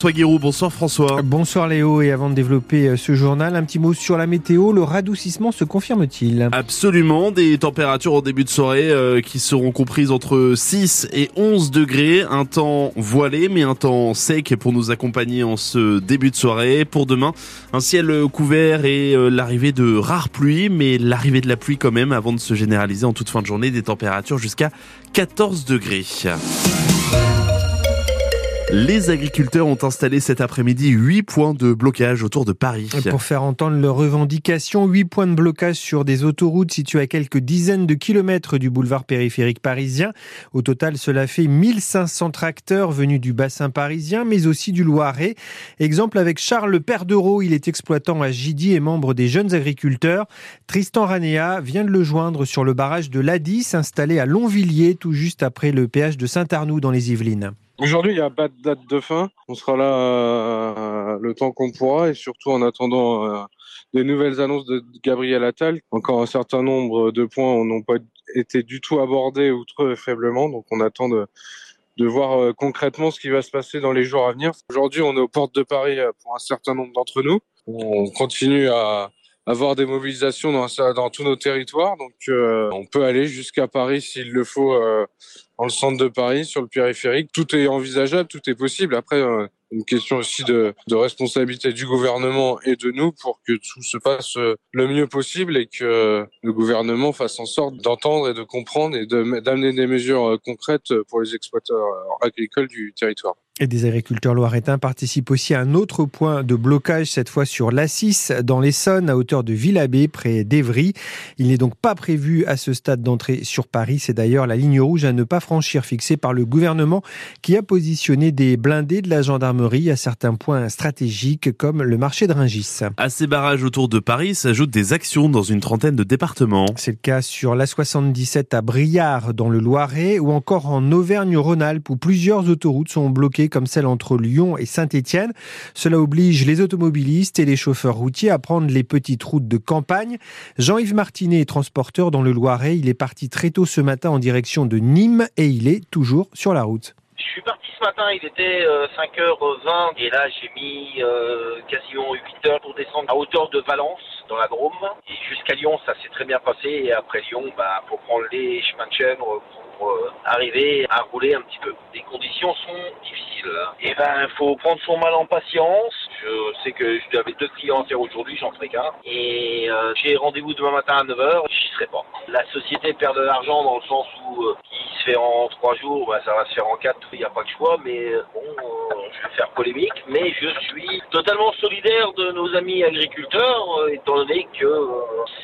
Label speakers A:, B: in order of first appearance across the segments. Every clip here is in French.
A: François Guérou, bonsoir François.
B: Bonsoir Léo, et avant de développer euh, ce journal, un petit mot sur la météo. Le radoucissement se confirme-t-il?
A: Absolument, des températures en début de soirée euh, qui seront comprises entre 6 et 11 degrés. Un temps voilé, mais un temps sec pour nous accompagner en ce début de soirée. Pour demain, un ciel couvert et euh, l'arrivée de rares pluies, mais l'arrivée de la pluie quand même avant de se généraliser en toute fin de journée des températures jusqu'à 14 degrés. Les agriculteurs ont installé cet après-midi 8 points de blocage autour de Paris.
B: Pour faire entendre leurs revendications, 8 points de blocage sur des autoroutes situées à quelques dizaines de kilomètres du boulevard périphérique parisien. Au total, cela fait 1500 tracteurs venus du bassin parisien, mais aussi du Loiret. Exemple avec Charles Perdereau, il est exploitant à Gidy et membre des jeunes agriculteurs. Tristan Ranéa vient de le joindre sur le barrage de l'Adis, installé à Longvilliers, tout juste après le péage de Saint-Arnoux dans les Yvelines.
C: Aujourd'hui, il n'y a pas de date de fin. On sera là euh, le temps qu'on pourra et surtout en attendant euh, des nouvelles annonces de Gabriel Attal. Encore un certain nombre de points n'ont pas été du tout abordés ou très faiblement. Donc on attend de, de voir euh, concrètement ce qui va se passer dans les jours à venir. Aujourd'hui, on est aux portes de Paris pour un certain nombre d'entre nous. On continue à avoir des mobilisations dans, dans tous nos territoires. Donc on peut aller jusqu'à Paris s'il le faut dans le centre de Paris, sur le périphérique. Tout est envisageable, tout est possible. Après, euh, une question aussi de, responsabilité du gouvernement et de nous pour que tout se passe euh, le mieux possible et que le gouvernement fasse en sorte d'entendre et de comprendre et d'amener des mesures euh, concrètes pour les exploiteurs agricoles du territoire.
B: Et des agriculteurs loiretains participent aussi à un autre point de blocage, cette fois sur l'Assis, dans l'Essonne, à hauteur de Villabé, près d'Evry. Il n'est donc pas prévu à ce stade d'entrée sur Paris. C'est d'ailleurs la ligne rouge à ne pas franchir fixée par le gouvernement qui a positionné des blindés de la gendarmerie à certains points stratégiques comme le marché de Ringis.
A: À ces barrages autour de Paris s'ajoutent des actions dans une trentaine de départements.
B: C'est le cas sur l'A77 à Briard, dans le Loiret, ou encore en Auvergne-Rhône-Alpes, où plusieurs autoroutes sont bloquées comme celle entre Lyon et Saint-Étienne. Cela oblige les automobilistes et les chauffeurs routiers à prendre les petites routes de campagne. Jean-Yves Martinet est transporteur dans le Loiret. Il est parti très tôt ce matin en direction de Nîmes et il est toujours sur la route.
D: Je suis parti ce matin, il était 5h20 euh, et là j'ai mis euh, quasiment 8 heures pour descendre à hauteur de Valence dans la Drôme. Et jusqu'à Lyon, ça s'est très bien passé et après Lyon, bah, pour prendre les chemins de chèvre, pour euh, arriver à rouler un petit peu. Les conditions sont difficiles. Hein. Et ben, faut prendre son mal en patience. Je sais que j'avais deux clients aujourd'hui, j'en ferai qu'un. Et euh, j'ai rendez-vous demain matin à 9h, j'y serai pas. La société perd de l'argent dans le sens où euh, en trois jours, ben, ça va se faire en quatre, il n'y a pas de choix. Mais bon, je vais faire polémique, mais je suis totalement solidaire de nos amis agriculteurs, étant donné que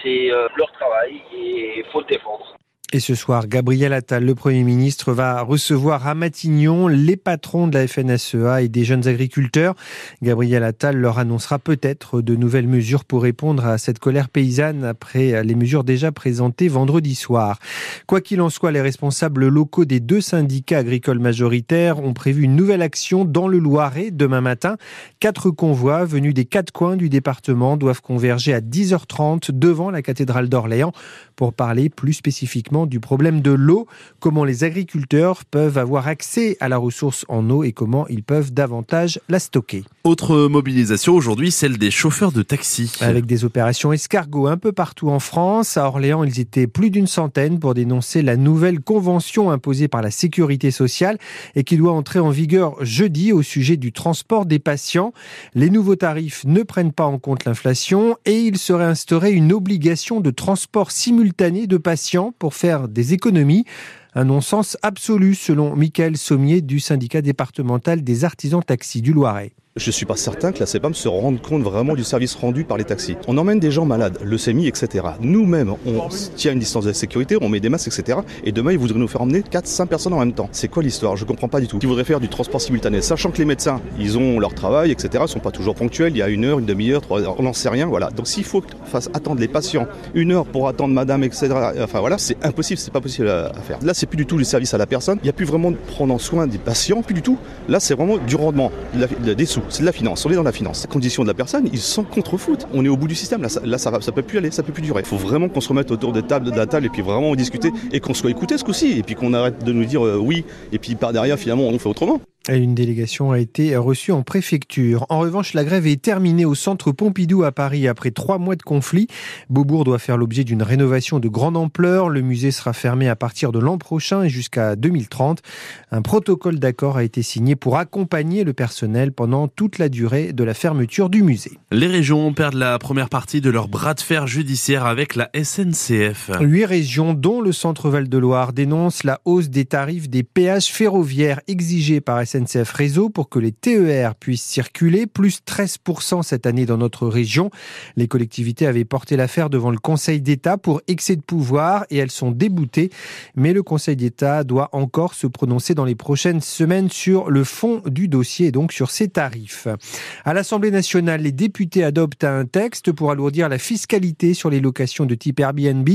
D: c'est leur travail et il faut le défendre.
B: Et ce soir, Gabriel Attal, le Premier ministre, va recevoir à Matignon les patrons de la FNSEA et des jeunes agriculteurs. Gabriel Attal leur annoncera peut-être de nouvelles mesures pour répondre à cette colère paysanne après les mesures déjà présentées vendredi soir. Quoi qu'il en soit, les responsables locaux des deux syndicats agricoles majoritaires ont prévu une nouvelle action dans le Loiret demain matin. Quatre convois venus des quatre coins du département doivent converger à 10h30 devant la cathédrale d'Orléans pour parler plus spécifiquement du problème de l'eau, comment les agriculteurs peuvent avoir accès à la ressource en eau et comment ils peuvent davantage la stocker.
A: Autre mobilisation aujourd'hui, celle des chauffeurs de taxi.
B: Avec des opérations escargots un peu partout en France. À Orléans, ils étaient plus d'une centaine pour dénoncer la nouvelle convention imposée par la sécurité sociale et qui doit entrer en vigueur jeudi au sujet du transport des patients. Les nouveaux tarifs ne prennent pas en compte l'inflation et il serait instauré une obligation de transport simultané de patients pour faire des économies. Un non-sens absolu selon Michael Sommier du syndicat départemental des artisans taxis du Loiret.
E: Je ne suis pas certain que la CEPAM se rende compte vraiment du service rendu par les taxis. On emmène des gens malades, leucémie, etc. Nous-mêmes, on tient une distance de sécurité, on met des masques, etc. Et demain, ils voudraient nous faire emmener 4-5 personnes en même temps. C'est quoi l'histoire? Je comprends pas du tout. Ils voudraient faire du transport simultané, sachant que les médecins, ils ont leur travail, etc. Ils sont pas toujours ponctuels. Il y a une heure, une demi-heure, trois heures, on n'en sait rien. Voilà. Donc s'il faut fasse attendre les patients une heure pour attendre madame, etc. Enfin voilà, c'est impossible, c'est pas possible à faire. Là, c'est plus du tout le service à la personne. Il n'y a plus vraiment de prendre en soin des patients, plus du tout. Là, c'est vraiment du rendement, des sous, c'est de la finance. On est dans la finance. Les conditions de la personne, ils sont contre foot. On est au bout du système. Là, ça, là, ça, ça peut plus aller, ça peut plus durer. Il faut vraiment qu'on se remette autour de, table, de la table et puis vraiment discuter et qu'on soit écouté ce coup-ci. Et puis qu'on arrête de nous dire euh, oui et puis par derrière, finalement, on fait autrement.
B: Une délégation a été reçue en préfecture. En revanche, la grève est terminée au centre Pompidou à Paris après trois mois de conflit. Beaubourg doit faire l'objet d'une rénovation de grande ampleur. Le musée sera fermé à partir de l'an prochain et jusqu'à 2030. Un protocole d'accord a été signé pour accompagner le personnel pendant toute la durée de la fermeture du musée.
A: Les régions perdent la première partie de leur bras de fer judiciaire avec la SNCF.
B: Huit régions, dont le centre Val-de-Loire, dénoncent la hausse des tarifs des péages ferroviaires exigés par SNCF SNCF Réseau pour que les TER puissent circuler, plus 13% cette année dans notre région. Les collectivités avaient porté l'affaire devant le Conseil d'État pour excès de pouvoir et elles sont déboutées. Mais le Conseil d'État doit encore se prononcer dans les prochaines semaines sur le fond du dossier et donc sur ses tarifs. À l'Assemblée nationale, les députés adoptent un texte pour alourdir la fiscalité sur les locations de type Airbnb.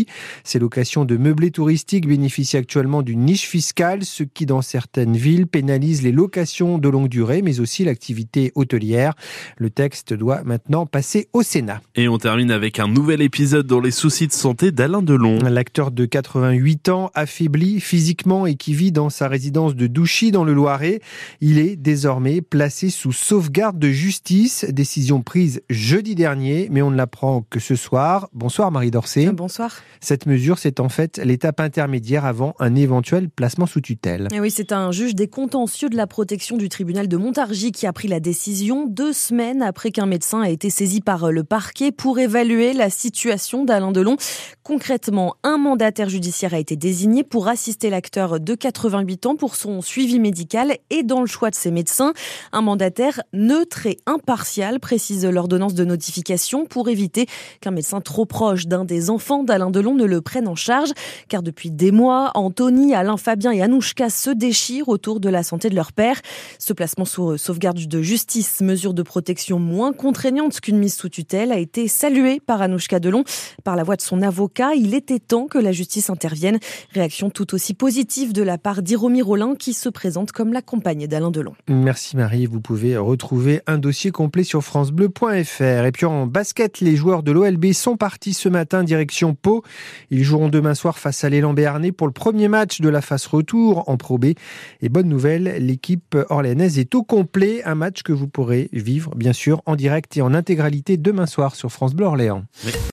B: Ces locations de meublés touristiques bénéficient actuellement d'une niche fiscale, ce qui dans certaines villes pénalise les locations de longue durée, mais aussi l'activité hôtelière. Le texte doit maintenant passer au Sénat.
A: Et on termine avec un nouvel épisode dans les soucis de santé d'Alain Delon.
B: L'acteur de 88 ans, affaibli physiquement et qui vit dans sa résidence de Douchy dans le Loiret, il est désormais placé sous sauvegarde de justice. Décision prise jeudi dernier, mais on ne l'apprend que ce soir. Bonsoir Marie Dorcé.
F: Bonsoir.
B: Cette mesure, c'est en fait l'étape intermédiaire avant un éventuel placement sous tutelle.
F: Et oui, c'est un juge des contentieux de la protection du tribunal de Montargis qui a pris la décision deux semaines après qu'un médecin a été saisi par le parquet pour évaluer la situation d'Alain Delon. Concrètement, un mandataire judiciaire a été désigné pour assister l'acteur de 88 ans pour son suivi médical et dans le choix de ses médecins. Un mandataire neutre et impartial, précise l'ordonnance de notification, pour éviter qu'un médecin trop proche d'un des enfants d'Alain Delon ne le prenne en charge. Car depuis des mois, Anthony, Alain Fabien et Anouchka se déchirent autour de la santé de leur père. Ce placement sous sauvegarde de justice, mesure de protection moins contraignante qu'une mise sous tutelle, a été salué par Anouchka Delon. Par la voix de son avocat, il était temps que la justice intervienne. Réaction tout aussi positive de la part d'Iromi Rollin qui se présente comme la compagne d'Alain Delon.
B: Merci Marie, vous pouvez retrouver un dossier complet sur francebleu.fr. Et puis en basket, les joueurs de l'OLB sont partis ce matin direction Pau. Ils joueront demain soir face à l'élan Béarnais pour le premier match de la phase retour en Pro B. Et bonne nouvelle, l'équipe orléanaise est au complet. Un match que vous pourrez vivre, bien sûr, en direct et en intégralité demain soir sur France Bleu Orléans.